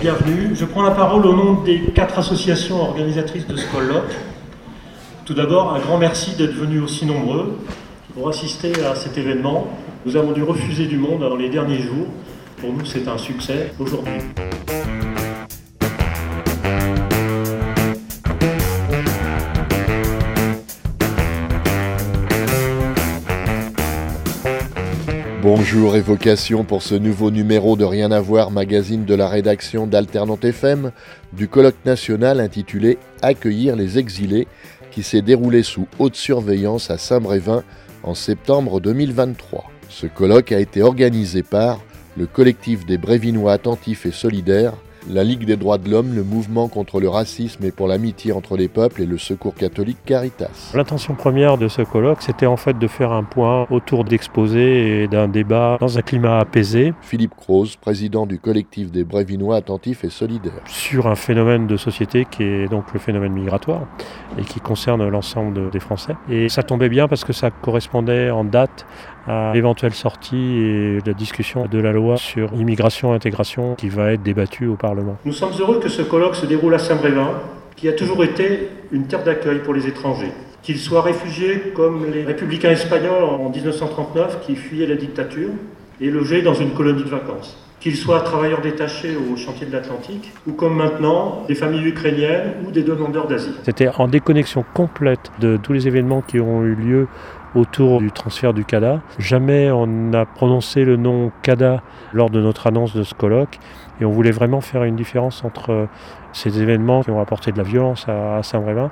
bienvenue. Je prends la parole au nom des quatre associations organisatrices de ce colloque. Tout d'abord, un grand merci d'être venus aussi nombreux pour assister à cet événement. Nous avons dû refuser du monde dans les derniers jours. Pour nous, c'est un succès aujourd'hui. Bonjour évocation pour ce nouveau numéro de Rien à voir, magazine de la rédaction d'Alternante FM, du colloque national intitulé Accueillir les exilés, qui s'est déroulé sous haute surveillance à Saint-Brévin en septembre 2023. Ce colloque a été organisé par le collectif des Brévinois attentifs et solidaires, la Ligue des droits de l'homme, le mouvement contre le racisme et pour l'amitié entre les peuples et le secours catholique Caritas. L'intention première de ce colloque, c'était en fait de faire un point autour d'exposés et d'un débat dans un climat apaisé. Philippe Croze, président du collectif des Brévinois attentifs et solidaires. Sur un phénomène de société qui est donc le phénomène migratoire et qui concerne l'ensemble des Français. Et ça tombait bien parce que ça correspondait en date à l'éventuelle sortie et la discussion de la loi sur immigration et intégration qui va être débattue au Parlement. Nous sommes heureux que ce colloque se déroule à Saint-Brévin, qui a toujours été une terre d'accueil pour les étrangers. Qu'ils soient réfugiés comme les républicains espagnols en 1939 qui fuyaient la dictature et logés dans une colonie de vacances. Qu'ils soient travailleurs détachés au chantier de l'Atlantique ou comme maintenant des familles ukrainiennes ou des demandeurs d'asile. C'était en déconnexion complète de tous les événements qui ont eu lieu autour du transfert du CADA. Jamais on n'a prononcé le nom CADA lors de notre annonce de ce colloque et on voulait vraiment faire une différence entre ces événements qui ont apporté de la violence à Saint-Brévin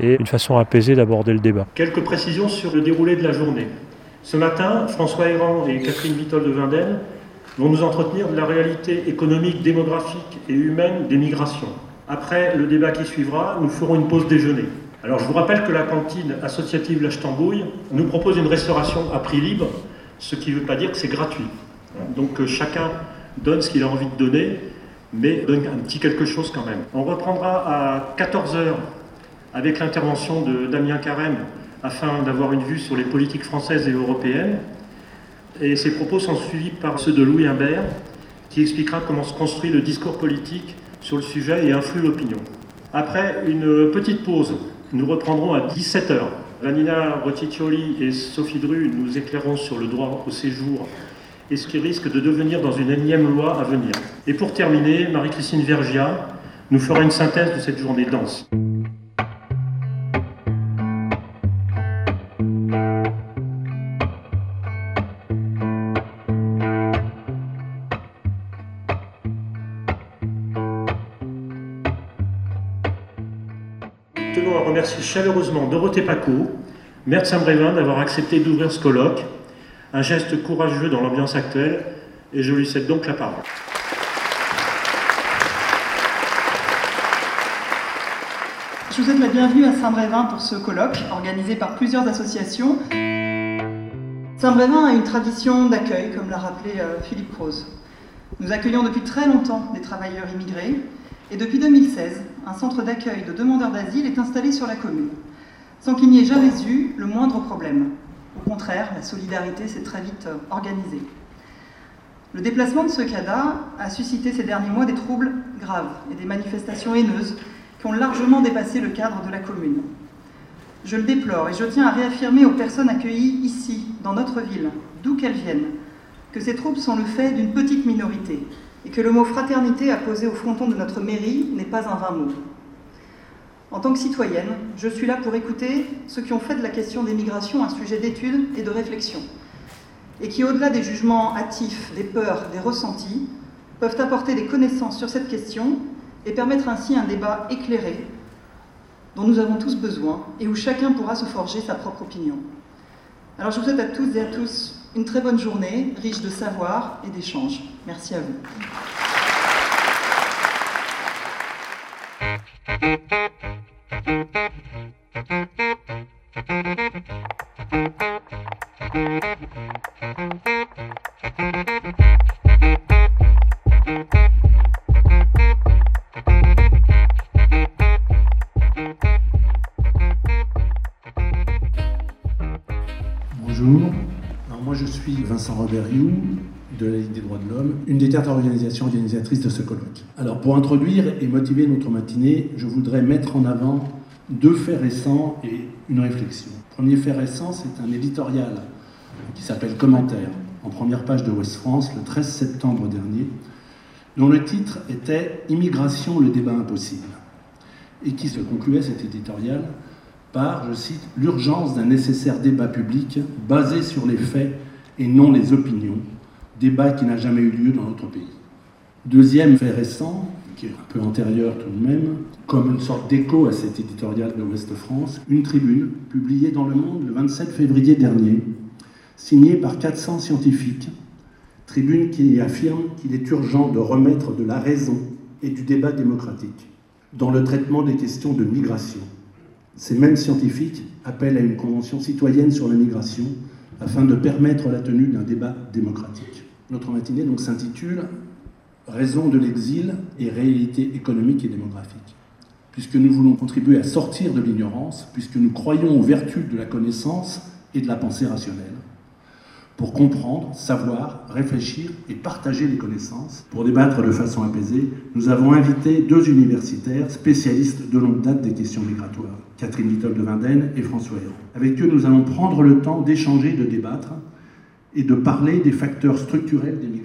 et une façon apaisée d'aborder le débat. Quelques précisions sur le déroulé de la journée. Ce matin, François Héran et Catherine Vitol de Vindel vont nous entretenir de la réalité économique, démographique et humaine des migrations. Après le débat qui suivra, nous ferons une pause déjeuner. Alors je vous rappelle que la cantine associative La nous propose une restauration à prix libre, ce qui ne veut pas dire que c'est gratuit. Donc euh, chacun donne ce qu'il a envie de donner, mais donne un petit quelque chose quand même. On reprendra à 14h avec l'intervention de Damien Carême afin d'avoir une vue sur les politiques françaises et européennes. Et ces propos sont suivis par ceux de Louis Imbert, qui expliquera comment se construit le discours politique sur le sujet et influe l'opinion. Après une petite pause, nous reprendrons à 17h. Vanina Roticcioli et Sophie Dru nous éclaireront sur le droit au séjour et ce qui risque de devenir dans une énième loi à venir. Et pour terminer, Marie-Christine Vergia nous fera une synthèse de cette journée dense. Remercier chaleureusement Dorothée Paco, maire de Saint-Brévin, d'avoir accepté d'ouvrir ce colloque. Un geste courageux dans l'ambiance actuelle, et je lui cède donc la parole. Je vous souhaite la bienvenue à Saint-Brévin pour ce colloque organisé par plusieurs associations. Saint-Brévin a une tradition d'accueil, comme l'a rappelé euh, Philippe Croze. Nous accueillons depuis très longtemps des travailleurs immigrés, et depuis 2016, un centre d'accueil de demandeurs d'asile est installé sur la commune, sans qu'il n'y ait jamais eu le moindre problème. Au contraire, la solidarité s'est très vite euh, organisée. Le déplacement de ce CADA a suscité ces derniers mois des troubles graves et des manifestations haineuses qui ont largement dépassé le cadre de la commune. Je le déplore et je tiens à réaffirmer aux personnes accueillies ici, dans notre ville, d'où qu'elles viennent, que ces troubles sont le fait d'une petite minorité et que le mot fraternité apposé au fronton de notre mairie n'est pas un vain mot. En tant que citoyenne, je suis là pour écouter ceux qui ont fait de la question des migrations un sujet d'étude et de réflexion, et qui, au-delà des jugements hâtifs, des peurs, des ressentis, peuvent apporter des connaissances sur cette question et permettre ainsi un débat éclairé dont nous avons tous besoin et où chacun pourra se forger sa propre opinion. Alors je vous souhaite à toutes et à tous une très bonne journée, riche de savoir et d'échanges. Merci à vous. Robert-You de la Ligue des droits de l'homme, une des quatre organisations organisatrices de ce colloque. Alors pour introduire et motiver notre matinée, je voudrais mettre en avant deux faits récents et une réflexion. premier fait récent, c'est un éditorial qui s'appelle Commentaire, en première page de West France, le 13 septembre dernier, dont le titre était Immigration, le débat impossible, et qui se concluait cet éditorial par, je cite, l'urgence d'un nécessaire débat public basé sur les faits et non les opinions, débat qui n'a jamais eu lieu dans notre pays. Deuxième fait récent, qui est un peu antérieur tout de même, comme une sorte d'écho à cet éditorial de Ouest France, une tribune publiée dans Le Monde le 27 février dernier, signée par 400 scientifiques, tribune qui affirme qu'il est urgent de remettre de la raison et du débat démocratique dans le traitement des questions de migration ces mêmes scientifiques appellent à une convention citoyenne sur la migration afin de permettre la tenue d'un débat démocratique. Notre matinée donc s'intitule Raison de l'exil et réalité économique et démographique. Puisque nous voulons contribuer à sortir de l'ignorance, puisque nous croyons aux vertus de la connaissance et de la pensée rationnelle, pour comprendre, savoir, réfléchir et partager les connaissances. Pour débattre de façon apaisée, nous avons invité deux universitaires spécialistes de longue date des questions migratoires, Catherine Little de Vindenne et François Hérault. Avec eux, nous allons prendre le temps d'échanger, de débattre et de parler des facteurs structurels des migrations.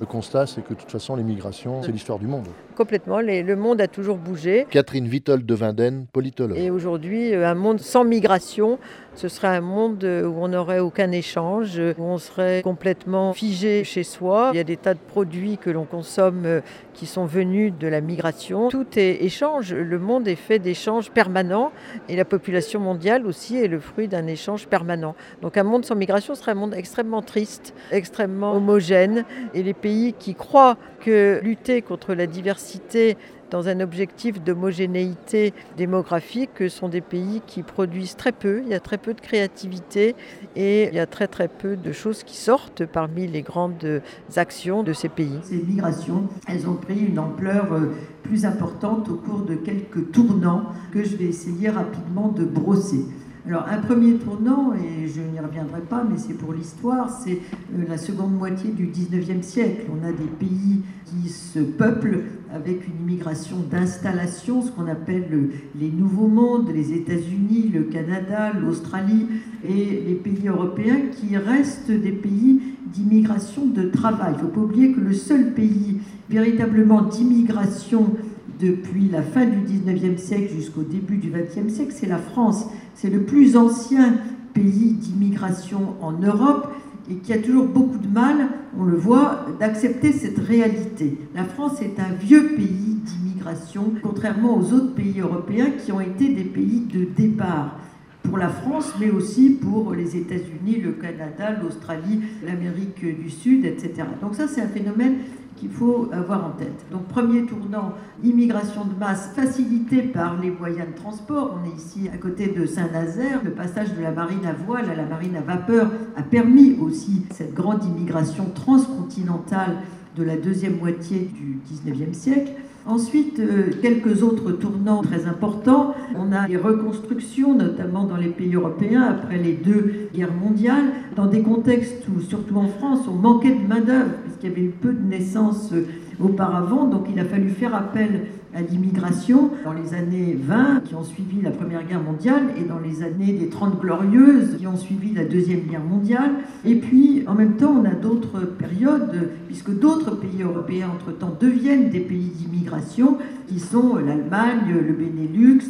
Le constat, c'est que de toute façon, les migrations, c'est l'histoire du monde. Complètement, le monde a toujours bougé. Catherine Vitol de Vindenne, politologue. Et aujourd'hui, euh, un monde sans migration, ce serait un monde euh, où on n'aurait aucun échange, où on serait complètement figé chez soi. Il y a des tas de produits que l'on consomme euh, qui sont venus de la migration. Tout est échange. Le monde est fait d'échanges permanents et la population mondiale aussi est le fruit d'un échange permanent. Donc un monde sans migration serait un monde extrêmement triste, extrêmement homogène. Et les pays qui croient que lutter contre la diversité dans un objectif d'homogénéité démographique sont des pays qui produisent très peu, il y a très peu de créativité et il y a très très peu de choses qui sortent parmi les grandes actions de ces pays. Ces migrations, elles ont pris une ampleur euh, plus importante au cours de quelques tournants que je vais essayer rapidement de brosser. Alors un premier tournant, et je n'y reviendrai pas, mais c'est pour l'histoire, c'est euh, la seconde moitié du 19e siècle. On a des pays qui se peuplent avec une immigration d'installation, ce qu'on appelle les nouveaux mondes, les États-Unis, le Canada, l'Australie et les pays européens qui restent des pays d'immigration de travail. Il ne faut pas oublier que le seul pays véritablement d'immigration depuis la fin du 19e siècle jusqu'au début du 20e siècle, c'est la France. C'est le plus ancien pays d'immigration en Europe et qui a toujours beaucoup de mal, on le voit, d'accepter cette réalité. La France est un vieux pays d'immigration, contrairement aux autres pays européens qui ont été des pays de départ pour la France, mais aussi pour les États-Unis, le Canada, l'Australie, l'Amérique du Sud, etc. Donc ça, c'est un phénomène qu'il faut avoir en tête. Donc premier tournant, immigration de masse facilitée par les moyens de transport. On est ici à côté de Saint-Nazaire. Le passage de la marine à voile à la marine à vapeur a permis aussi cette grande immigration transcontinentale de la deuxième moitié du 19e siècle. Ensuite, euh, quelques autres tournants très importants. On a les reconstructions, notamment dans les pays européens, après les deux guerres mondiales, dans des contextes où, surtout en France, on manquait de main-d'œuvre, puisqu'il y avait eu peu de naissances euh, auparavant. Donc il a fallu faire appel à l'immigration dans les années 20 qui ont suivi la Première Guerre mondiale et dans les années des 30 glorieuses qui ont suivi la Deuxième Guerre mondiale. Et puis en même temps, on a d'autres périodes, puisque d'autres pays européens entre-temps deviennent des pays d'immigration, qui sont l'Allemagne, le Benelux,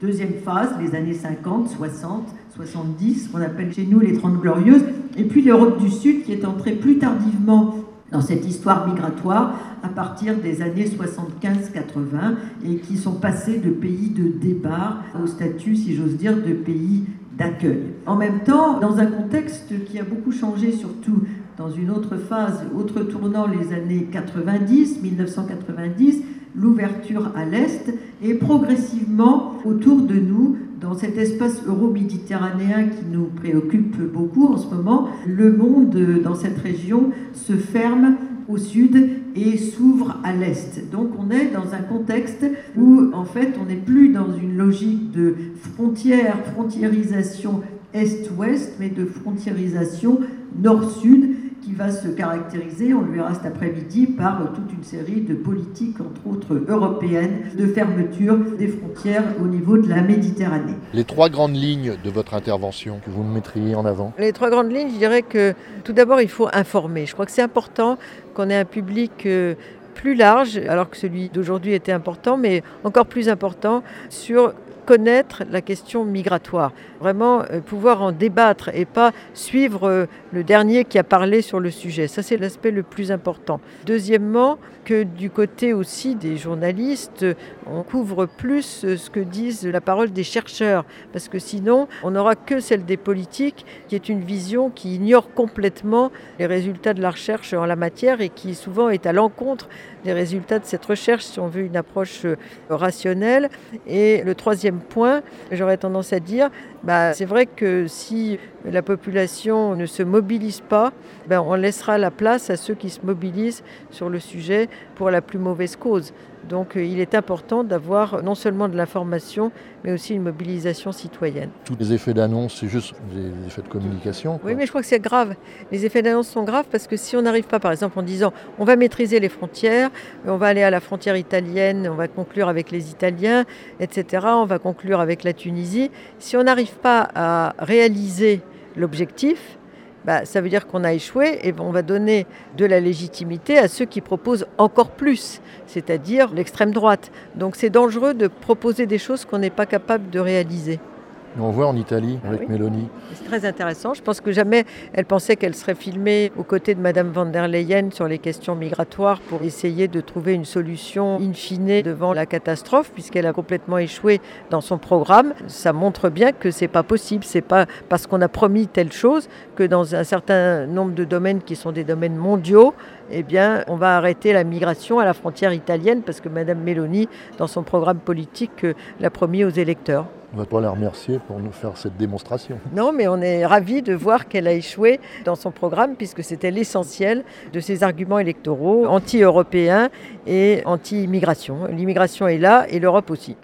deuxième phase, les années 50, 60, 70, qu'on appelle chez nous les 30 glorieuses, et puis l'Europe du Sud qui est entrée plus tardivement dans cette histoire migratoire à partir des années 75-80 et qui sont passés de pays de départ au statut, si j'ose dire, de pays d'accueil. En même temps, dans un contexte qui a beaucoup changé, surtout dans une autre phase, autre tournant, les années 90, 1990, l'ouverture à l'Est et progressivement autour de nous Dans cet espace euro-méditerranéen qui nous préoccupe beaucoup en ce moment, le monde dans cette région se ferme au sud et s'ouvre à l'est. Donc on est dans un contexte où en fait on n'est plus dans une logique de frontière, frontiérisation est-ouest, mais de frontiérisation nord-sud qui va se caractériser, on le verra cet après-midi, par toute une série de politiques, entre autres européennes, de fermeture des frontières au niveau de la Méditerranée. Les trois grandes lignes de votre intervention que vous mettriez en avant Les trois grandes lignes, je dirais que tout d'abord, il faut informer. Je crois que c'est important qu'on ait un public euh, plus large, alors que celui d'aujourd'hui était important, mais encore plus important, sur connaître la question migratoire, vraiment euh, pouvoir en débattre et pas suivre euh, le dernier qui a parlé sur le sujet. Ça, c'est l'aspect le plus important. Deuxièmement, que du côté aussi des journalistes, on couvre plus euh, ce que disent la parole des chercheurs, parce que sinon, on n'aura que celle des politiques, qui est une vision qui ignore complètement les résultats de la recherche en la matière et qui souvent est à l'encontre des résultats de cette recherche si on veut une approche rationnelle. Et le troisième point, j'aurais tendance à dire, bah, c'est vrai que si la population ne se mobilise pas, ben, on laissera la place à ceux qui se mobilisent sur le sujet pour la plus mauvaise cause. Donc euh, il est important d'avoir non seulement de l'information, mais aussi une mobilisation citoyenne. Tous les effets d'annonce, c'est juste des effets de communication. Oui, mais je crois que c'est grave. Les effets d'annonce sont graves parce que si on n'arrive pas, par exemple, en disant on va maîtriser les frontières, on va aller à la frontière italienne, on va conclure avec les Italiens, etc., on va conclure avec la Tunisie, si on n'arrive pas à réaliser l'objectif, bah, ça veut dire qu'on a échoué et on va donner de la légitimité à ceux qui proposent encore plus, c'est-à-dire l'extrême droite. Donc c'est dangereux de proposer des choses qu'on n'est pas capable de réaliser. On voit en Italie avec Mélanie. C'est très intéressant. Je pense que jamais elle pensait qu'elle serait filmée aux côtés de Madame van der Leyen sur les questions migratoires pour essayer de trouver une solution in fine devant la catastrophe, puisqu'elle a complètement échoué dans son programme. Ça montre bien que c'est pas possible. C'est pas parce qu'on a promis telle chose que dans un certain nombre de domaines qui sont des domaines mondiaux, eh bien, on va arrêter la migration à la frontière italienne parce que Madame Meloni, dans son programme politique, euh, l'a promis aux électeurs. On va pas la remercier pour nous faire cette démonstration. Non, mais on est ravis de voir qu'elle a échoué dans son programme puisque c'était l'essentiel de ses arguments électoraux anti-européens et anti-immigration. L'immigration est là et l'Europe aussi.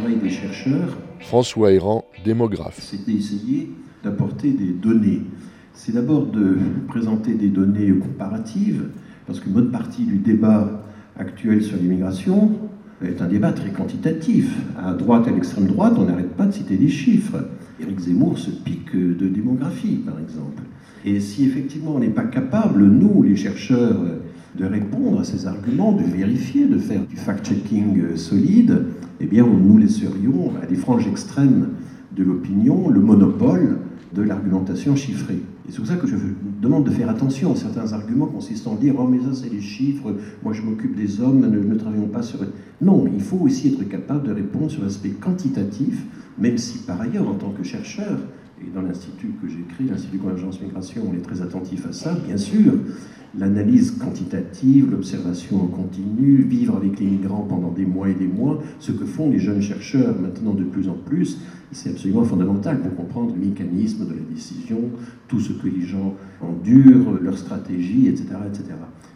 Travail des chercheurs, François Héran, démographe. c'était essayer d'apporter des données c'est d'abord de présenter des données comparatives, parce qu'une bonne partie du débat actuel sur l'immigration est un débat très quantitatif. À droite et à l'extrême droite, on n'arrête pas de citer des chiffres. Éric Zemmour se pique de démographie, par exemple. Et si effectivement on n'est pas capable, nous, les chercheurs, de répondre à ces arguments, de vérifier, de faire du fact-checking solide, eh bien, nous laisserions à des franges extrêmes de l'opinion le monopole de l'argumentation chiffrée. Et c'est pour ça que je demande de faire attention à certains arguments consistant à dire Oh, mais ça, c'est les chiffres, moi je m'occupe des hommes, ne, ne travaillons pas sur. Non, il faut aussi être capable de répondre sur l'aspect quantitatif, même si par ailleurs, en tant que chercheur, et dans l'institut que j'ai créé, l'Institut Convergence Migration, on est très attentif à ça, bien sûr. L'analyse quantitative, l'observation en continu, vivre avec les migrants pendant des mois et des mois, ce que font les jeunes chercheurs maintenant de plus en plus, c'est absolument fondamental pour comprendre le mécanisme de la décision, tout ce que les gens endurent, leur stratégie, etc. etc.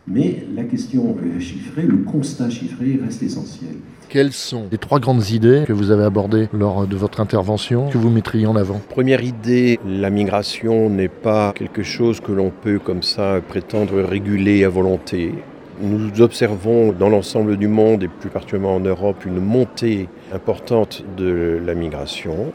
Mais la question chiffrée, le constat chiffré reste essentiel. Quelles sont les trois grandes idées que vous avez abordées lors de votre intervention, que vous mettriez en avant? Première idée, la migration n'est pas quelque chose que l'on peut comme ça prétendre réguler à volonté. Nous observons dans l'ensemble du monde et plus particulièrement en Europe une montée importante de la migration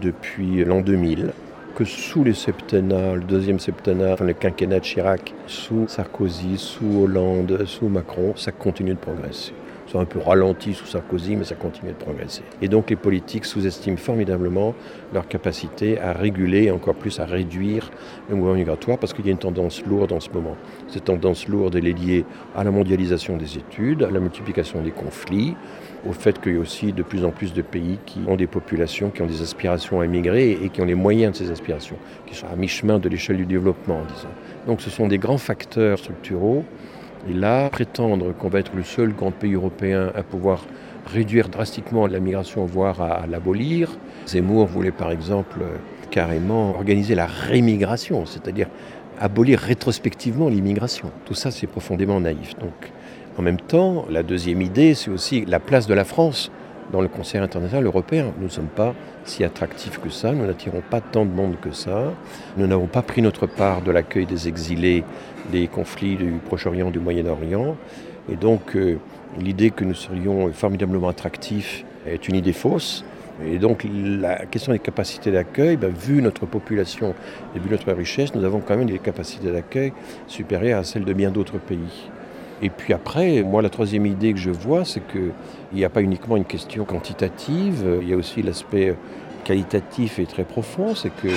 depuis l'an 2000 que sous les septennats, le deuxième septennat, le quinquennat de Chirac, sous Sarkozy, sous Hollande, sous Macron, ça continue de progresser. Un peu ralenti sous Sarkozy, mais ça continue de progresser. Et donc les politiques sous-estiment formidablement leur capacité à réguler et encore plus à réduire le mouvement migratoire parce qu'il y a une tendance lourde en ce moment. Cette tendance lourde, elle est liée à la mondialisation des études, à la multiplication des conflits, au fait qu'il y a aussi de plus en plus de pays qui ont des populations qui ont des aspirations à émigrer et qui ont les moyens de ces aspirations, qui sont à mi-chemin de l'échelle du développement, disons. Donc ce sont des grands facteurs structuraux. Et là, prétendre qu'on va être le seul grand pays européen à pouvoir réduire drastiquement la migration, voire à, l'abolir. Zemmour voulait par exemple carrément organiser la rémigration, c'est-à-dire abolir rétrospectivement l'immigration. Tout ça, c'est profondément naïf. Donc, en même temps, la deuxième idée, c'est aussi la place de la France dans le concert international européen. Nous ne sommes pas si attractifs que ça, nous n'attirons pas tant de monde que ça, nous n'avons pas pris notre part de l'accueil des exilés des conflits du Proche-Orient, du Moyen-Orient. Et donc euh, l'idée que nous serions formidablement attractifs est une idée fausse. Et donc la question des capacités d'accueil, ben, vu notre population et vu notre richesse, nous avons quand même des capacités d'accueil supérieures à celles de bien d'autres pays. Et puis après, moi, la troisième idée que je vois, c'est qu'il n'y a pas uniquement une question quantitative, il y a aussi l'aspect qualitatif et très profond, c'est que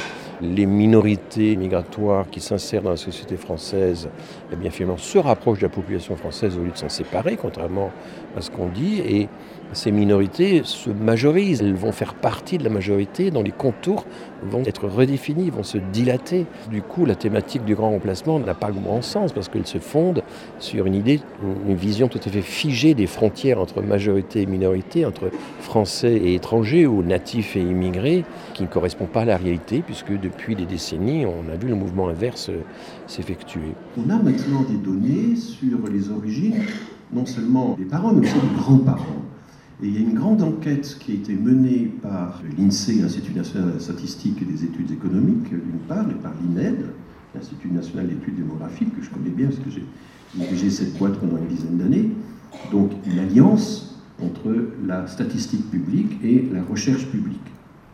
les minorités migratoires qui s'insèrent dans la société française, eh bien finalement se rapprochent de la population française au lieu de s'en séparer, contrairement à ce qu'on dit. Ces minorités se majorisent, elles vont faire partie de la majorité dont les contours vont être redéfinis, vont se dilater. Du coup, la thématique du grand remplacement n'a pas grand sens parce qu'elle se fonde sur une idée, une vision tout à fait figée des frontières entre majorité et minorité, entre français et étrangers ou natifs et immigrés, qui ne correspond pas à la réalité puisque depuis des décennies, on a vu le mouvement inverse s'effectuer. On a maintenant des données sur les origines non seulement des parents, mais aussi des grands-parents. Et il y a une grande enquête qui a été menée par l'INSEE, l'Institut national de la statistique et des études économiques, d'une part, et par l'INED, l'Institut national d'études démographiques, que je connais bien parce que j'ai dirigé cette boîte pendant une dizaine d'années. Donc une alliance entre la statistique publique et la recherche publique.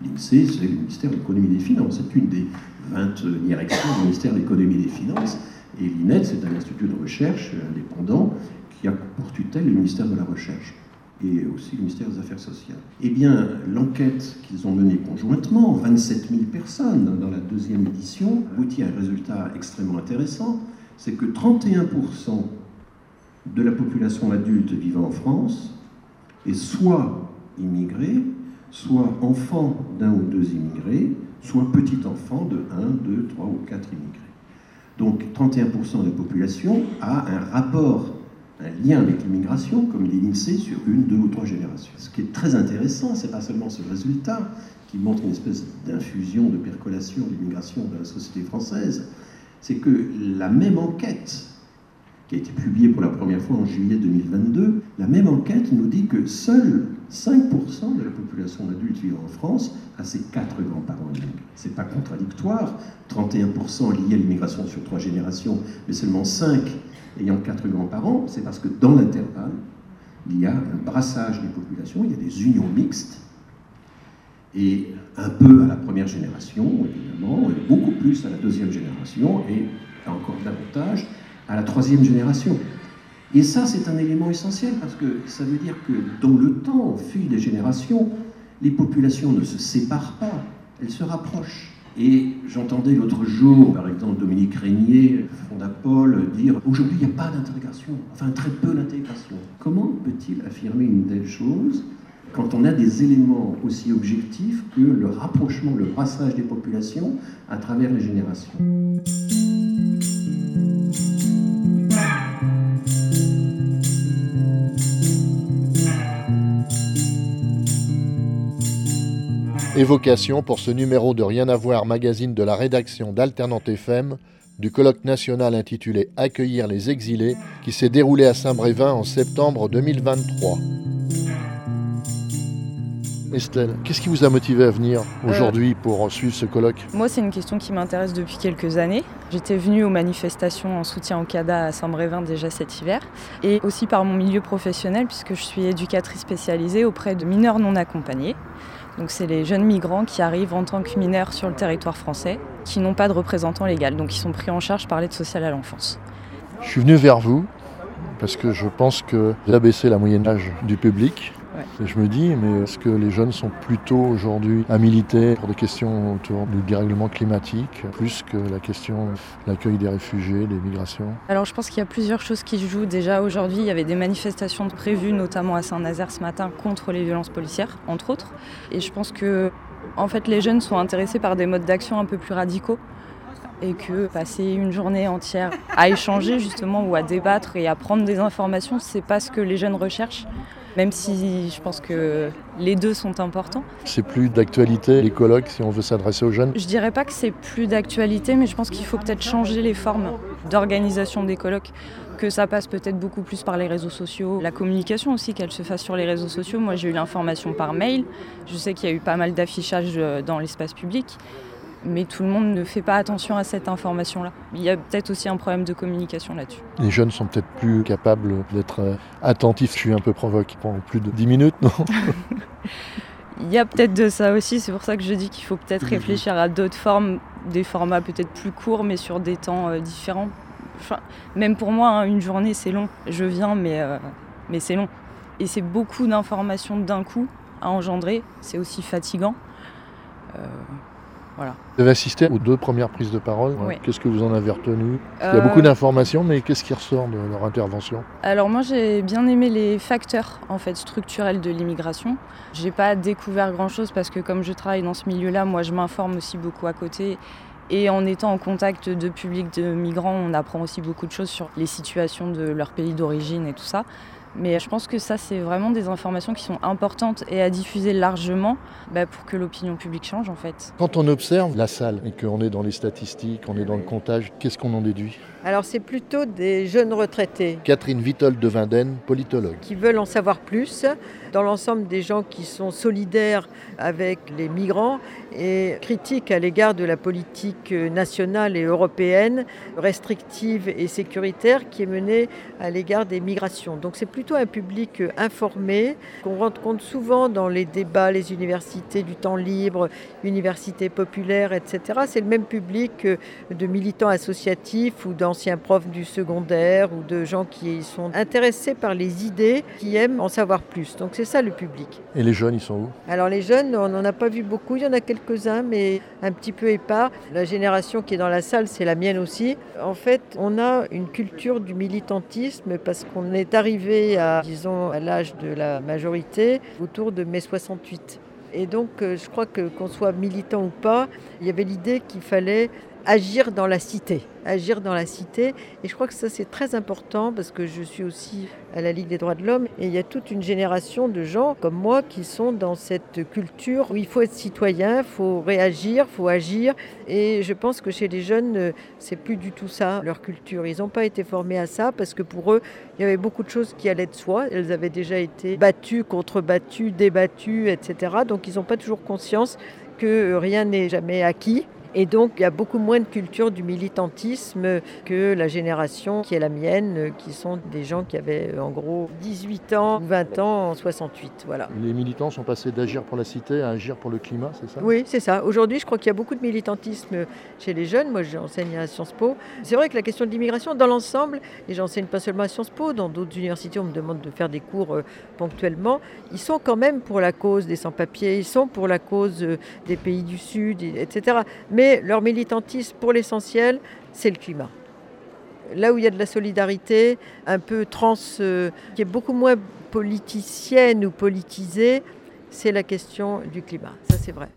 L'INSEE, c'est le ministère de l'économie et des finances. C'est une des 20 directions du ministère de l'économie et des finances. Et l'INED, c'est un institut de recherche indépendant qui a pour tutelle le ministère de la Recherche et aussi le ministère des Affaires sociales. Eh bien, l'enquête qu'ils ont menée conjointement, 27 000 personnes dans la deuxième édition, aboutit à un résultat extrêmement intéressant, c'est que 31% de la population adulte vivant en France est soit immigré, soit enfant d'un ou deux immigrés, soit petit enfant de 1, 2, 3 ou 4 immigrés. Donc 31% de la population a un rapport un lien avec l'immigration, comme dit l'INSEE, sur une, deux ou trois générations. Ce qui est très intéressant, c'est pas seulement ce résultat qui montre une espèce d'infusion, de percolation de l'immigration dans la société française, c'est que la même enquête qui a été publiée pour la première fois en juillet 2022, la même enquête nous dit que seuls 5% de la population adulte vivant en France a ses quatre grands-parents immigrés. C'est pas contradictoire, 31% liés à l'immigration sur trois générations, mais seulement 5 ayant quatre grands-parents, c'est parce que dans l'intervalle, il y a un brassage des populations, il y a des unions mixtes, et un peu à la première génération, évidemment, et beaucoup plus à la deuxième génération, et encore davantage à la troisième génération. Et ça, c'est un élément essentiel, parce que ça veut dire que dans le temps, au fil des générations, les populations ne se séparent pas, elles se rapprochent. Et j'entendais l'autre jour, par exemple, Dominique Régnier, Fondapol, dire aujourd'hui il n'y a pas d'intégration, enfin très peu d'intégration. Comment peut-il affirmer une telle chose quand on a des éléments aussi objectifs que le rapprochement, le brassage des populations à travers les générations? Évocation pour ce numéro de Rien à voir magazine de la rédaction d'Alternante FM du colloque national intitulé Accueillir les exilés qui s'est déroulé à Saint-Brévin en septembre 2023. Estelle, qu'est-ce qui vous a motivé à venir euh, aujourd'hui pour suivre ce colloque? Moi, c'est une question qui m'intéresse depuis quelques années. J'étais venue aux manifestations en soutien au CADA à Saint-Brévin déjà cet hiver, et aussi par mon milieu professionnel, puisque je suis éducatrice spécialisée auprès de mineurs non accompagnés. Donc c'est les jeunes migrants qui arrivent en tant que mineurs sur le territoire français, qui n'ont pas de représentant légal, donc ils sont pris en charge par l'aide sociale à l'enfance. Je suis venu vers vous Parce que je pense que j'ai abaissé la moyenne d'âge du public. Je me dis, mais est-ce que les jeunes sont plutôt aujourd'hui à militer pour des questions autour du dérèglement climatique, plus que la question de l'accueil des réfugiés, des migrations? Alors je pense qu'il y a plusieurs choses qui jouent. Déjà aujourd'hui, il y avait des manifestations prévues, notamment à Saint-Nazaire ce matin, contre les violences policières, entre autres. Et je pense que fait, les jeunes sont intéressés par des modes d'action un peu plus radicaux et que passer une journée entière à échanger justement ou à débattre et à prendre des informations, c'est pas ce que les jeunes recherchent même si je pense que les deux sont importants. C'est plus d'actualité, les colloques, si on veut s'adresser aux jeunes? Je dirais pas que c'est plus d'actualité, mais je pense qu'il faut peut-être changer les formes d'organisation des colloques, que ça passe peut-être beaucoup plus par les réseaux sociaux, la communication aussi, qu'elle se fasse sur les réseaux sociaux. Moi, j'ai eu l'information par mail, je sais qu'il y a eu pas mal d'affichage euh, dans l'espace public mais tout le monde ne fait pas attention à cette information-là. Il y a peut-être aussi un problème de communication là-dessus. Les jeunes sont peut-être plus capables d'être euh, attentifs. Je suis un peu provoqué pendant plus de 10 minutes, non? Il y a peut-être de ça aussi, c'est pour ça que je dis qu'il faut peut-être réfléchir à d'autres formes, des formats peut-être plus courts, mais sur des temps euh, différents. Enfin, même pour moi, hein, une journée, c'est long. Je viens, mais, euh, mais c'est long. Et c'est beaucoup d'informations d'un coup à engendrer. C'est aussi fatigant. Vous avez assisté aux deux premières prises de parole. Qu'est-ce que vous en avez retenu Il y a beaucoup euh, d'informations, mais qu'est-ce qui ressort de leur intervention Alors moi j'ai bien aimé les facteurs en fait structurels de l'immigration. J'ai pas découvert grand-chose parce que comme je travaille dans ce milieu-là, moi je m'informe aussi beaucoup à côté. Et en étant en contact de public de migrants, on apprend aussi beaucoup de choses sur les situations de leur pays d'origine et tout ça. Mais je pense que ça, c'est vraiment des informations qui sont importantes et à diffuser largement bah, pour que l'opinion publique change en fait. Quand on observe la salle et qu'on est dans les statistiques, on est dans le comptage, qu'est-ce qu'on en déduit? Alors c'est plutôt des jeunes retraités. Catherine Vitol de Vinden, politologue. Qui veulent en savoir plus dans l'ensemble des gens qui sont solidaires avec les migrants et critiques à l'égard de la politique nationale et européenne restrictive et sécuritaire qui est menée à l'égard des migrations. Donc c'est plutôt un public informé qu'on rend compte souvent dans les débats, les universités du temps libre, universités populaires, etc. C'est le même public de militants associatifs ou d'anciens profs du secondaire ou de gens qui sont intéressés par les idées, qui aiment en savoir plus. Donc c'est ça le public. Et les jeunes, ils sont où? Alors les jeunes, on n'en a pas vu beaucoup, il y en a quelques-uns, mais un petit peu épars. La génération qui est dans la salle, c'est la mienne aussi. En fait, on a une culture du militantisme parce qu'on est arrivé à, disons, à l'âge de la majorité autour de mai 68. Et donc, euh, je crois que qu'on soit militant ou pas, il y avait l'idée qu'il fallait agir dans la cité, agir dans la cité. Et je crois que ça c'est très important parce que je suis aussi à la Ligue des droits de l'homme et il y a toute une génération de gens comme moi qui sont dans cette culture où il faut être citoyen, il faut réagir, il faut agir. Et je pense que chez les jeunes, c'est plus du tout ça leur culture. Ils n'ont pas été formés à ça parce que pour eux, il y avait beaucoup de choses qui allaient de soi. Elles avaient déjà été battues, contre-battues, débattues, etc. Donc ils n'ont pas toujours conscience que rien n'est jamais acquis et donc, il y a beaucoup moins de culture du militantisme que la génération qui est la mienne, qui sont des gens qui avaient en gros 18 ans ou 20 ans en 68. Voilà. Les militants sont passés d'agir pour la cité à agir pour le climat, c'est ça? Oui, c'est ça. Aujourd'hui, je crois qu'il y a beaucoup de militantisme chez les jeunes. Moi, j'enseigne à Sciences Po. C'est vrai que la question de l'immigration, dans l'ensemble, et j'enseigne pas seulement à Sciences Po, dans d'autres universités, on me demande de faire des cours euh, ponctuellement, ils sont quand même pour la cause des sans-papiers, ils sont pour la cause euh, des pays du Sud, etc. Mais mais leur militantisme, pour l'essentiel, c'est le climat. Là où il y a de la solidarité, un peu trans, euh, qui est beaucoup moins politicienne ou politisée, c'est la question du climat. Ça, c'est vrai.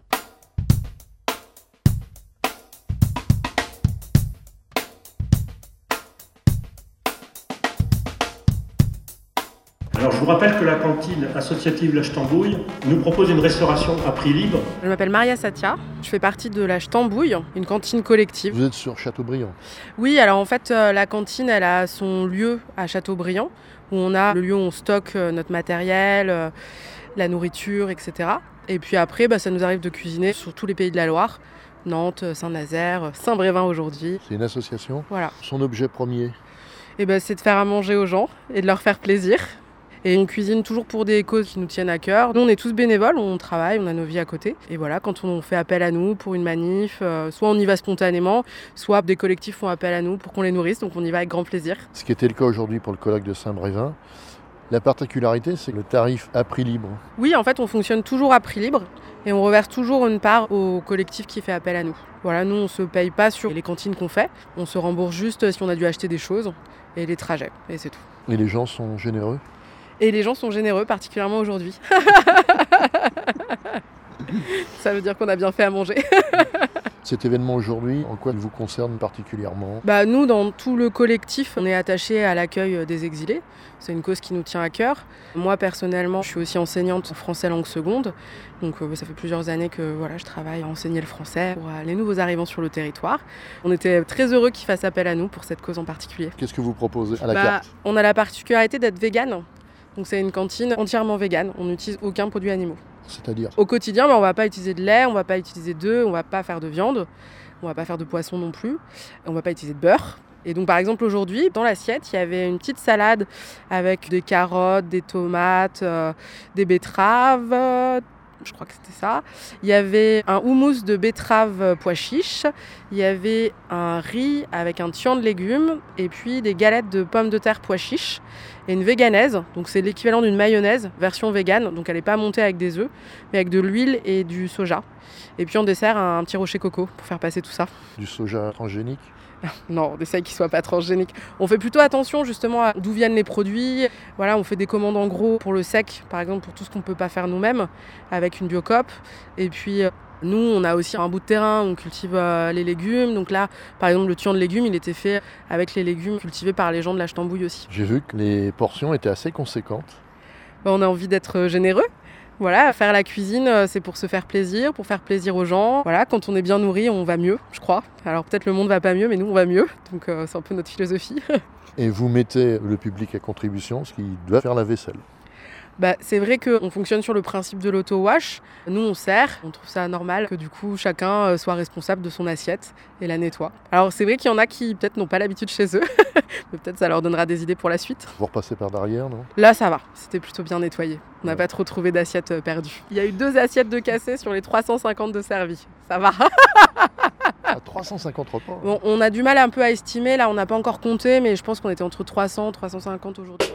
Je vous rappelle que la cantine associative L'Âge Tambouille nous propose une restauration à prix libre. Je m'appelle Maria Satia, je fais partie de L'Âge Tambouille, une cantine collective. Vous êtes sur Châteaubriand Oui, alors en fait euh, la cantine elle a son lieu à Châteaubriand où on a le lieu où on stocke euh, notre matériel, euh, la nourriture, etc. Et puis après bah, ça nous arrive de cuisiner sur tous les pays de la Loire. Nantes, Saint-Nazaire, Saint-Brévin aujourd'hui. C'est une association Voilà. Son objet premier eh ben, c'est de faire à manger aux gens et de leur faire plaisir. Et on cuisine toujours pour des causes qui nous tiennent à cœur. Nous, on est tous bénévoles, on travaille, on a nos vies à côté. Et voilà, quand on fait appel à nous pour une manif, euh, soit on y va spontanément, soit des collectifs font appel à nous pour qu'on les nourrisse, donc on y va avec grand plaisir. Ce qui était le cas aujourd'hui pour le colloque de Saint-Brévin. La particularité, c'est le tarif à prix libre. Oui, en fait, on fonctionne toujours à prix libre et on reverse toujours une part au collectif qui fait appel à nous. Voilà, nous, on ne se paye pas sur les cantines qu'on fait, on se rembourse juste si on a dû acheter des choses et les trajets, et c'est tout. Et les gens sont généreux? Et les gens sont généreux, particulièrement aujourd'hui. Ça veut dire qu'on a bien fait à manger. Cet événement aujourd'hui, en quoi il vous concerne particulièrement? Bah, Nous, dans tout le collectif, on est attaché à l'accueil des exilés. C'est une cause qui nous tient à cœur. Moi, personnellement, je suis aussi enseignante en français langue seconde. Donc, euh, ça fait plusieurs années que voilà, je travaille à enseigner le français pour euh, les nouveaux arrivants sur le territoire. On était très heureux qu'ils fassent appel à nous pour cette cause en particulier. Qu'est-ce que vous proposez à la Bah, carte? On a la particularité d'être vegan. Donc, c'est une cantine entièrement végane. On n'utilise aucun produit animaux. C'est-à-dire Au quotidien, bah, on va pas utiliser de lait, on va pas utiliser d'œufs, on va pas faire de viande, on va pas faire de poisson non plus, on va pas utiliser de beurre. Et donc par exemple aujourd'hui, dans l'assiette, il y avait une petite salade avec des carottes, des tomates, euh, des betteraves, euh, je crois que c'était ça. Il y avait un houmous de betterave pois chiche, il y avait un riz avec un tian de légumes et puis des galettes de pommes de terre pois chiche et une véganaise. Donc c'est l'équivalent d'une mayonnaise version végane. Donc elle n'est pas montée avec des œufs, mais avec de l'huile et du soja. Et puis en dessert, un petit rocher coco pour faire passer tout ça. du soja transgénique? Non, on essaye qu'il soit pas transgénique. On fait plutôt attention justement à d'où viennent les produits. Voilà, on fait des commandes en gros pour le sec, par exemple pour tout ce qu'on peut pas faire nous-mêmes, avec une biocop. Et puis euh, nous, on a aussi un bout de terrain où on cultive euh, les légumes. Donc là, par exemple, le tuant de légumes, il était fait avec les légumes cultivés par les gens de la Tambouille aussi. J'ai vu que les portions étaient assez conséquentes. Bah, on a envie d'être généreux. Voilà, faire la cuisine, euh, c'est pour se faire plaisir, pour faire plaisir aux gens. Voilà, quand on est bien nourri, on va mieux, je crois. Alors peut-être le monde va pas mieux, mais nous on va mieux. Donc euh, c'est un peu notre philosophie. Et vous mettez le public à contribution, ce qui doit faire la vaisselle. Bah, c'est vrai qu'on fonctionne sur le principe de l'auto-wash. Nous, on sert, on trouve ça normal que du coup chacun euh, soit responsable de son assiette et la nettoie. Alors c'est vrai qu'il y en a qui peut-être n'ont pas l'habitude chez eux, mais peut-être ça leur donnera des idées pour la suite. Vous repassez par derrière, non? Là, ça va, c'était plutôt bien nettoyé. On n'a pas trop trouvé d'assiettes euh, perdues. Il y a eu deux assiettes de cassées sur les 350 de servis. Ça va. À 350 repas. Bon, on a du mal un peu à estimer, là on n'a pas encore compté, mais je pense qu'on était entre 300 et 350 aujourd'hui.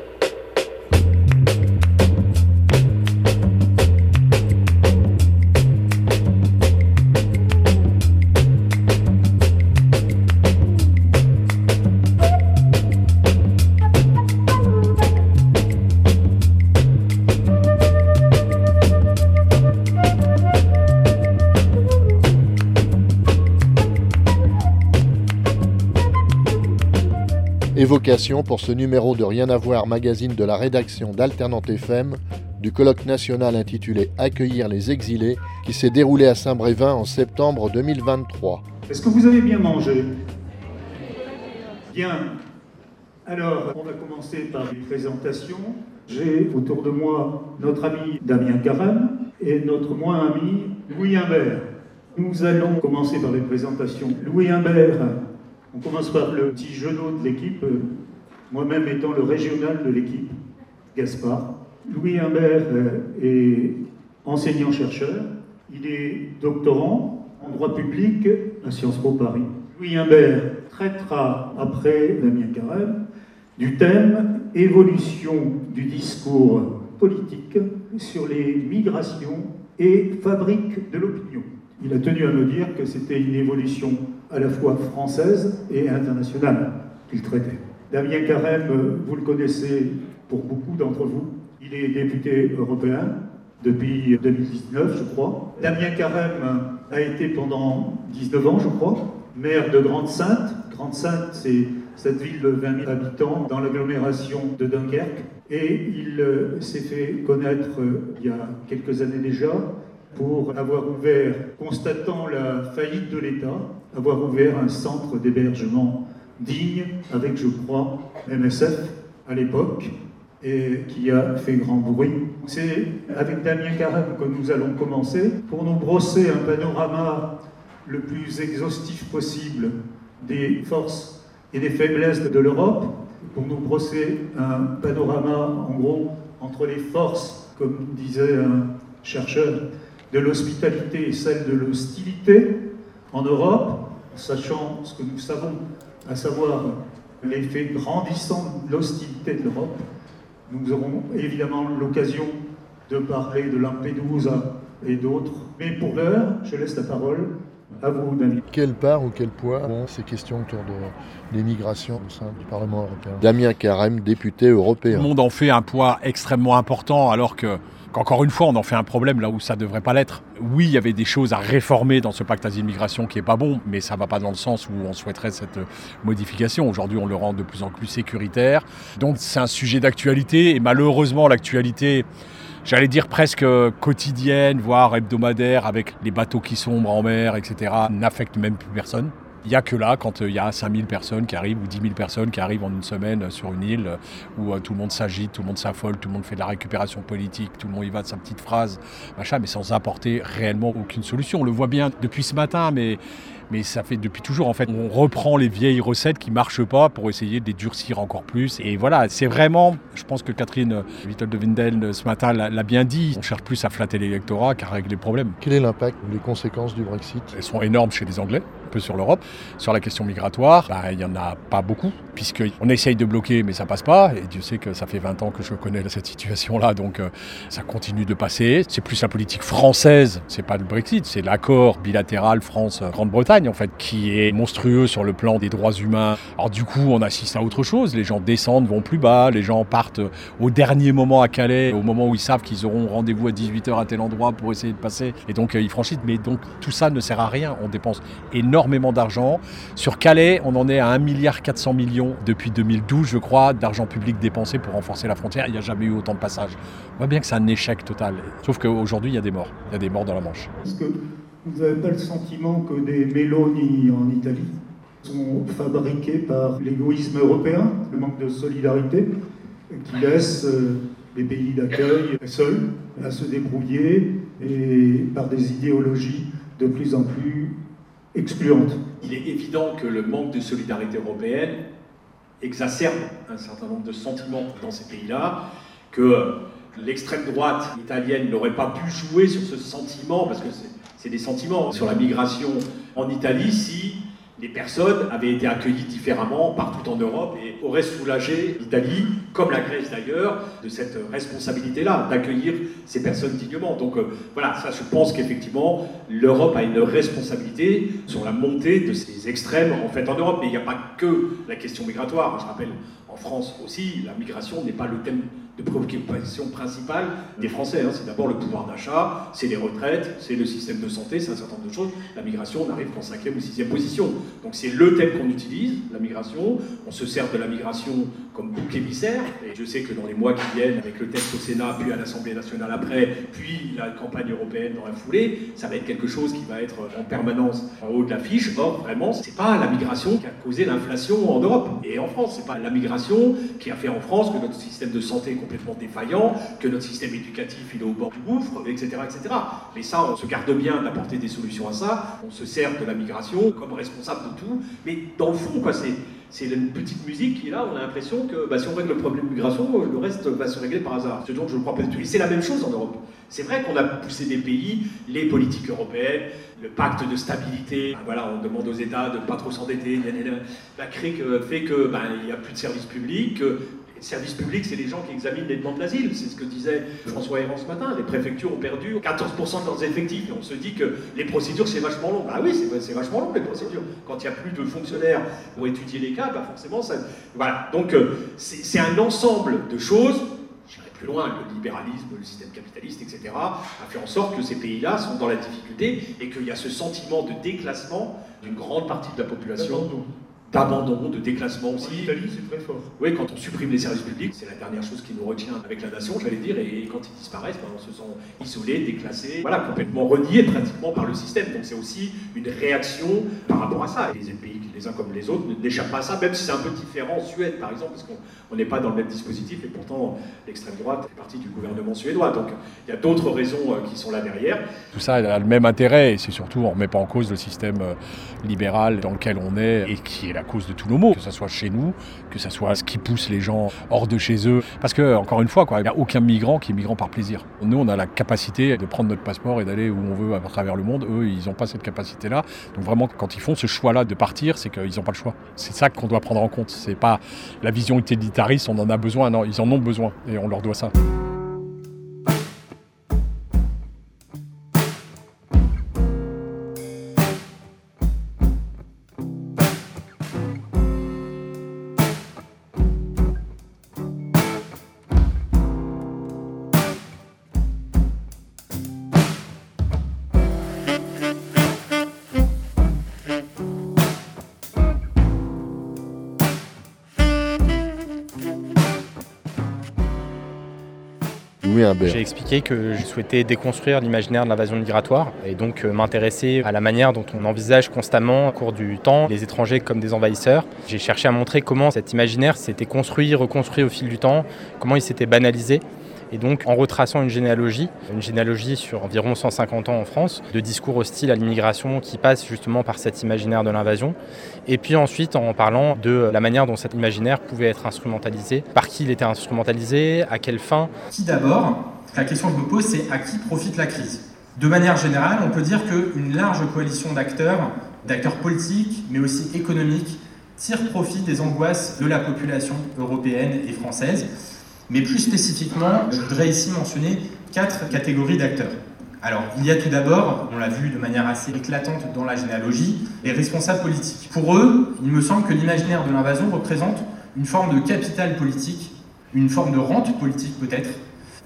Évocation pour ce numéro de Rien à voir magazine de la rédaction d'Alternante FM du colloque national intitulé Accueillir les exilés qui s'est déroulé à Saint-Brévin en septembre 2023. Est-ce que vous avez bien mangé? Bien. Alors, on va commencer par les présentations. J'ai autour de moi notre ami Damien Carême et notre moins ami Louis Imbert. Nous allons commencer par les présentations. Louis Imbert, on commence par le petit genou de l'équipe, euh, moi-même étant le régional de l'équipe, Gaspard. Louis Imbert euh, est enseignant-chercheur. Il est doctorant en droit public à Sciences Po Paris. Louis Imbert traitera après Damien Carême du thème évolution du discours politique sur les migrations et fabrique de l'opinion. Il a tenu à me dire que c'était une évolution à la fois française et internationale qu'il traitait. Damien Carême, vous le connaissez pour beaucoup d'entre vous. Il est député européen depuis 2019, je crois. Damien Carême a été pendant 19 ans, je crois, maire de Grande-Sainte. Grande-Sainte, c'est cette ville de 20 000 habitants dans l'agglomération de Dunkerque. Et il euh, s'est fait connaître euh, il y a quelques années déjà pour avoir ouvert, constatant la faillite de l'État, avoir ouvert un centre d'hébergement digne avec, je crois, MSF à l'époque, et qui a fait grand bruit. C'est avec Damien Carême que nous allons commencer pour nous brosser un panorama le plus exhaustif possible des forces et des faiblesses de l'Europe pour nous brosser un panorama, en gros, entre les forces, comme disait un chercheur, de l'hospitalité et celle de l'hostilité en Europe, sachant ce que nous savons, à savoir l'effet grandissant de l'hostilité de l'Europe. Nous aurons évidemment l'occasion de parler de Lampedusa et d'autres. Mais pour l'heure, je laisse la parole à vous, Damien. Quelle part ou quel poids ont ces questions autour de l'immigration au sein du Parlement européen? Damien Carême, député européen. Tout le monde en fait un poids extrêmement important alors que qu'encore une fois, on en fait un problème là où ça ne devrait pas l'être. Oui, il y avait des choses à réformer dans ce pacte asile-migration qui n'est pas bon, mais ça ne va pas dans le sens où on souhaiterait cette modification. Aujourd'hui, on le rend de plus en plus sécuritaire. Donc c'est un sujet d'actualité, et malheureusement, l'actualité j'allais dire presque quotidienne, voire hebdomadaire, avec les bateaux qui sombrent en mer, etc., n'affecte même plus personne. Il n'y a que là, quand il y a 5000 personnes qui arrivent ou 10 000 personnes qui arrivent en une semaine sur une île où tout le monde s'agite, tout le monde s'affole, tout le monde fait de la récupération politique, tout le monde y va de sa petite phrase, machin, mais sans apporter réellement aucune solution. On le voit bien depuis ce matin, mais mais ça fait depuis toujours en fait. On reprend les vieilles recettes qui marchent pas pour essayer de les durcir encore plus. Et voilà, c'est vraiment, je pense que Catherine Vittel de Windel ce matin l'a bien dit, on cherche plus à flatter l'électorat qu'à régler les problèmes. Quel est l'impact, les conséquences du Brexit? Elles sont énormes chez les Anglais, un peu sur l'Europe. Sur la question migratoire, bah, il n'y en a pas beaucoup, puisqu'on essaye de bloquer, mais ça passe pas. Et Dieu sait que ça fait 20 ans que je connais cette situation-là, donc euh, ça continue de passer. C'est plus la politique française, c'est pas le Brexit, c'est l'accord bilatéral France-Grande-Bretagne en fait, qui est monstrueux sur le plan des droits humains. Alors du coup, on assiste à autre chose. Les gens descendent, vont plus bas, les gens partent au dernier moment à Calais, au moment où ils savent qu'ils auront rendez-vous à 18h à tel endroit pour essayer de passer. Et donc euh, ils franchissent. Mais donc tout ça ne sert à rien. On dépense énormément d'argent. Sur Calais, on en est à 1,4 milliard millions depuis 2012, je crois, d'argent public dépensé pour renforcer la frontière. Il n'y a jamais eu autant de passages. On voit bien que c'est un échec total. Sauf qu'aujourd'hui, il y a des morts. Il y a des morts dans la Manche. Vous n'avez pas le sentiment que des mélonies en Italie sont fabriquées par l'égoïsme européen, le manque de solidarité, qui laisse euh, les pays d'accueil seuls à se débrouiller et par des idéologies de plus en plus excluantes. Il est évident que le manque de solidarité européenne exacerbe un certain nombre de sentiments dans ces pays-là, que l'extrême droite italienne n'aurait pas pu jouer sur ce sentiment, parce que c'est c'est des sentiments sur la migration en Italie si les personnes avaient été accueillies différemment partout en Europe et auraient soulagé l'Italie, comme la Grèce d'ailleurs, de cette responsabilité-là, d'accueillir ces personnes dignement. Donc euh, voilà, ça je pense qu'effectivement l'Europe a une responsabilité sur la montée de ces extrêmes en fait en Europe. Mais il n'y a pas que la question migratoire. Je rappelle, en France aussi, la migration n'est pas le thème de préoccupation principale des Français. Hein. C'est d'abord le pouvoir d'achat, c'est les retraites, c'est le système de santé, c'est un certain nombre de choses. La migration, on arrive qu'en cinquième ou sixième position. Donc c'est le thème qu'on utilise, la migration. On se sert de la migration comme bouc émissaire. Et je sais que dans les mois qui viennent, avec le texte au Sénat, puis à l'Assemblée nationale après, puis la campagne européenne dans la foulée, ça va être quelque chose qui va être en permanence en haut de l'affiche. Or, vraiment, c'est pas la migration qui a causé l'inflation en Europe et en France. C'est pas la migration qui a fait en France que notre système de santé complètement défaillant, que notre système éducatif il est au bord du gouffre, etc., etc. Mais ça, on se garde bien d'apporter des solutions à ça. On se sert de la migration comme responsable de tout. Mais dans le fond, quoi, c'est c'est une petite musique qui là, on a l'impression que bah, si on règle le problème de migration, le reste va se régler par hasard. Ce dont je ne crois pas du tout. Et c'est la même chose en Europe. C'est vrai qu'on a poussé des pays, les politiques européennes, le pacte de stabilité, voilà, on demande aux États de ne pas trop s'endetter, la CRIC fait qu'il bah, n'y a plus de services publics, service public, c'est les gens qui examinent les demandes d'asile. C'est ce que disait François Héran ce matin. Les préfectures ont perdu 14% de leurs effectifs. Et on se dit que les procédures, c'est vachement long. Ah oui, c'est vachement long, les procédures. Quand il n'y a plus de fonctionnaires pour étudier les cas, bah forcément, ça... Voilà. Donc, euh, c'est un ensemble de choses j'irai plus loin, le libéralisme, le système capitaliste, etc., a fait en sorte que ces pays-là sont dans la difficulté et qu'il y a ce sentiment de déclassement d'une grande partie de la population d'abandon, de déclassement aussi. En Italie, c'est très fort. Oui, quand on supprime les services publics, c'est la dernière chose qui nous retient avec la nation, j'allais dire, et quand ils disparaissent, ben, on se sent isolé, déclassé, voilà, complètement renié pratiquement par le système. Donc c'est aussi une réaction par rapport à ça. Et les pays, les uns comme les autres, n'échappent pas à ça, même si c'est un peu différent en Suède, par exemple, parce qu'on n'est pas dans le même dispositif, et pourtant l'extrême droite fait partie du gouvernement suédois. Donc il y a d'autres raisons euh, qui sont là derrière. Tout ça a le même intérêt, et c'est surtout, on ne remet pas en cause le système euh, libéral dans lequel on est, et qui est à cause de tous nos maux, que ce soit chez nous, que ce soit ce qui pousse les gens hors de chez eux. Parce que, encore une fois, il n'y a aucun migrant qui est migrant par plaisir. Nous, on a la capacité de prendre notre passeport et d'aller où on veut à travers le monde. Eux, ils n'ont pas cette capacité-là. Donc vraiment, quand ils font ce choix-là de partir, c'est qu'ils n'ont pas le choix. C'est ça qu'on doit prendre en compte. C'est pas la vision utilitariste, on en a besoin. Non, ils en ont besoin et on leur doit ça. J'ai expliqué que je souhaitais déconstruire l'imaginaire de l'invasion migratoire et donc euh, m'intéresser à la manière dont on envisage constamment au cours du temps les étrangers comme des envahisseurs. J'ai cherché à montrer comment cet imaginaire s'était construit, reconstruit au fil du temps, comment il s'était banalisé et donc, en retraçant une généalogie, une généalogie sur environ 150 ans en France, de discours hostiles à l'immigration qui passe justement par cet imaginaire de l'invasion. Et puis ensuite, en parlant de la manière dont cet imaginaire pouvait être instrumentalisé, par qui il était instrumentalisé, à quelle fin. Qui d'abord La question que je me pose, c'est à qui profite la crise? De manière générale, on peut dire qu'une large coalition d'acteurs, d'acteurs politiques, mais aussi économiques, tire profit des angoisses de la population européenne et française. Mais plus spécifiquement, je voudrais ici mentionner quatre catégories d'acteurs. Alors, il y a tout d'abord, on l'a vu de manière assez éclatante dans la généalogie, les responsables politiques. Pour eux, il me semble que l'imaginaire de l'invasion représente une forme de capital politique, une forme de rente politique peut-être,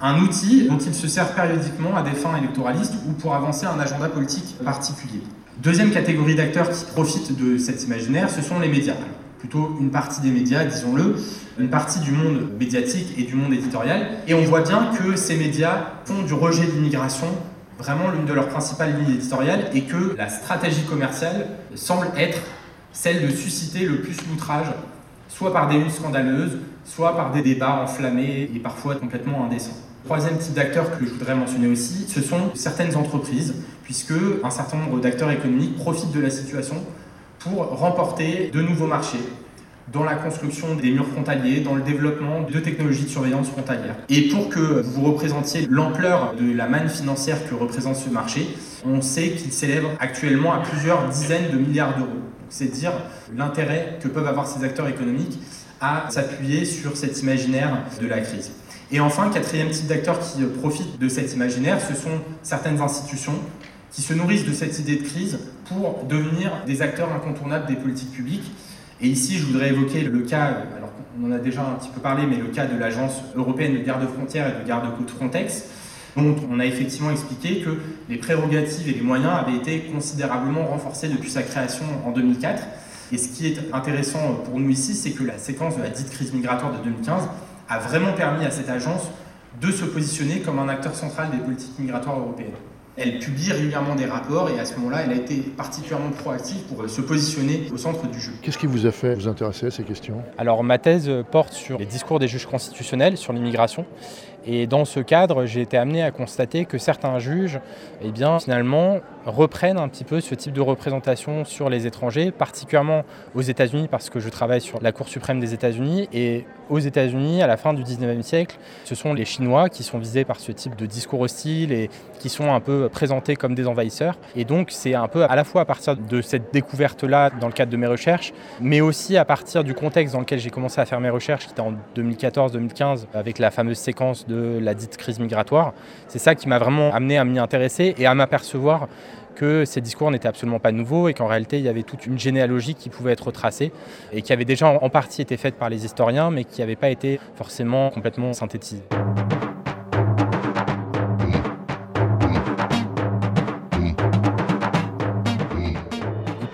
un outil dont ils se servent périodiquement à des fins électoralistes ou pour avancer un agenda politique particulier. Deuxième catégorie d'acteurs qui profitent de cet imaginaire, ce sont les médias plutôt une partie des médias, disons-le, une partie du monde médiatique et du monde éditorial. Et on voit bien que ces médias font du rejet de l'immigration vraiment l'une de leurs principales lignes éditoriales et que la stratégie commerciale semble être celle de susciter le plus l'outrage, soit par des luttes scandaleuses, soit par des débats enflammés et parfois complètement indécents. Troisième type d'acteurs que je voudrais mentionner aussi, ce sont certaines entreprises, puisque un certain nombre d'acteurs économiques profitent de la situation pour remporter de nouveaux marchés dans la construction des murs frontaliers, dans le développement de technologies de surveillance frontalière. Et pour que vous représentiez l'ampleur de la manne financière que représente ce marché, on sait qu'il s'élève actuellement à plusieurs dizaines de milliards d'euros. C'est dire l'intérêt que peuvent avoir ces acteurs économiques à s'appuyer sur cet imaginaire de la crise. Et enfin, quatrième type d'acteurs qui profitent de cet imaginaire, ce sont certaines institutions qui se nourrissent de cette idée de crise pour devenir des acteurs incontournables des politiques publiques. Et ici, je voudrais évoquer le cas, alors on en a déjà un petit peu parlé, mais le cas de l'Agence européenne de garde-frontières et de garde-côte Frontex, dont on a effectivement expliqué que les prérogatives et les moyens avaient été considérablement renforcés depuis sa création en 2004. Et ce qui est intéressant pour nous ici, c'est que la séquence de la dite crise migratoire de 2015 a vraiment permis à cette agence de se positionner comme un acteur central des politiques migratoires européennes. Elle publie régulièrement des rapports et à ce moment-là, elle a été particulièrement proactive pour se positionner au centre du jeu. Qu'est-ce qui vous a fait vous intéresser à ces questions? Alors ma thèse porte sur les discours des juges constitutionnels sur l'immigration et dans ce cadre, j'ai été amené à constater que certains juges, eh bien, finalement, reprennent un petit peu ce type de représentation sur les étrangers, particulièrement aux États-Unis, parce que je travaille sur la Cour suprême des États-Unis. Et aux États-Unis, à la fin du 19e siècle, ce sont les Chinois qui sont visés par ce type de discours hostile et qui sont un peu présentés comme des envahisseurs. Et donc, c'est un peu à la fois à partir de cette découverte-là dans le cadre de mes recherches, mais aussi à partir du contexte dans lequel j'ai commencé à faire mes recherches, qui était en 2014-2015, avec la fameuse séquence de la dite crise migratoire. C'est ça qui m'a vraiment amené à m'y intéresser et à m'apercevoir que ces discours n'étaient absolument pas nouveaux et qu'en réalité il y avait toute une généalogie qui pouvait être tracée et qui avait déjà en partie été faite par les historiens mais qui n'avait pas été forcément complètement synthétisée.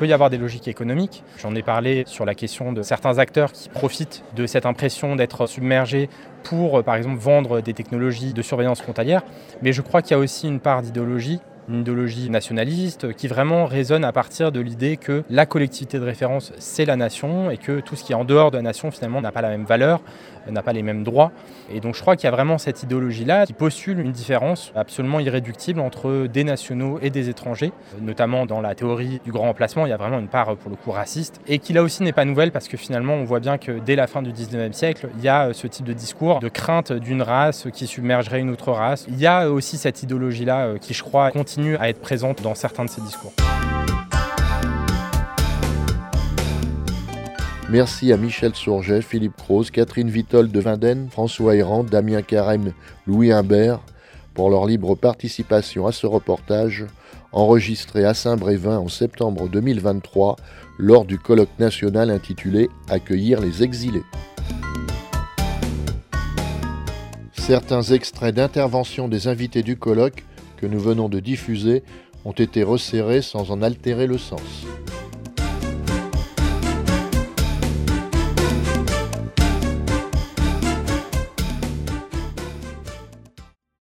Peut y avoir des logiques économiques. J'en ai parlé sur la question de certains acteurs qui profitent de cette impression d'être submergés pour, par exemple, vendre des technologies de surveillance frontalière. Mais je crois qu'il y a aussi une part d'idéologie idéologie nationaliste qui vraiment résonne à partir de l'idée que la collectivité de référence, c'est la nation et que tout ce qui est en dehors de la nation, finalement, n'a pas la même valeur, n'a pas les mêmes droits. Et donc je crois qu'il y a vraiment cette idéologie-là qui postule une différence absolument irréductible entre des nationaux et des étrangers, notamment dans la théorie du grand emplacement, il y a vraiment une part pour le coup raciste, et qui là aussi n'est pas nouvelle parce que finalement on voit bien que dès la fin du 19e siècle, il y a ce type de discours de crainte d'une race qui submergerait une autre race. Il y a aussi cette idéologie-là euh, qui je crois continue à être présente dans certains de ces discours. Merci à Michel Sourget, Philippe Croze, Catherine Vitol de Vindenne, François Héran, Damien Carême, Louis Imbert pour leur libre participation à ce reportage enregistré à Saint-Brévin en septembre 2023 lors du colloque national intitulé Accueillir les exilés. Certains extraits d'intervention des invités du colloque que nous venons de diffuser ont été resserrés sans en altérer le sens.